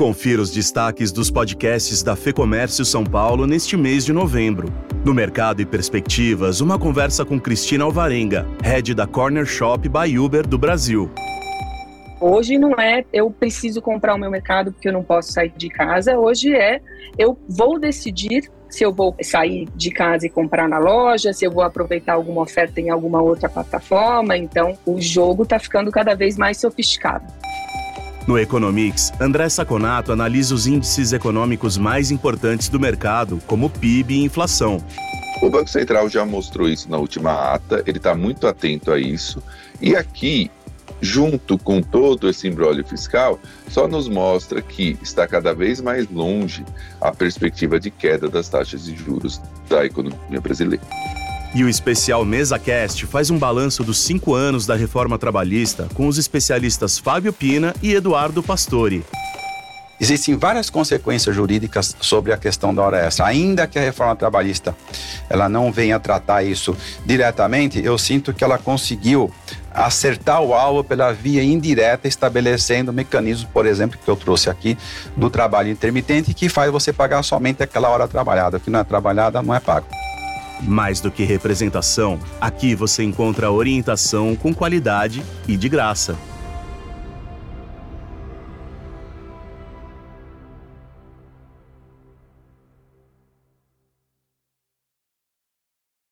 Confira os destaques dos podcasts da Fecomércio São Paulo neste mês de novembro. No Mercado e Perspectivas, uma conversa com Cristina Alvarenga, head da Corner Shop by Uber do Brasil. Hoje não é eu preciso comprar o meu mercado porque eu não posso sair de casa. Hoje é eu vou decidir se eu vou sair de casa e comprar na loja, se eu vou aproveitar alguma oferta em alguma outra plataforma. Então, o jogo está ficando cada vez mais sofisticado. No Economics, André Saconato analisa os índices econômicos mais importantes do mercado, como PIB e inflação. O Banco Central já mostrou isso na última ata, ele está muito atento a isso. E aqui, junto com todo esse embrólio fiscal, só nos mostra que está cada vez mais longe a perspectiva de queda das taxas de juros da economia brasileira. E o especial MesaCast faz um balanço dos cinco anos da reforma trabalhista com os especialistas Fábio Pina e Eduardo Pastore. Existem várias consequências jurídicas sobre a questão da hora extra. Ainda que a reforma trabalhista ela não venha tratar isso diretamente, eu sinto que ela conseguiu acertar o alvo pela via indireta, estabelecendo mecanismos, por exemplo, que eu trouxe aqui, do trabalho intermitente, que faz você pagar somente aquela hora trabalhada. O que não é trabalhada não é pago. Mais do que representação, aqui você encontra orientação com qualidade e de graça.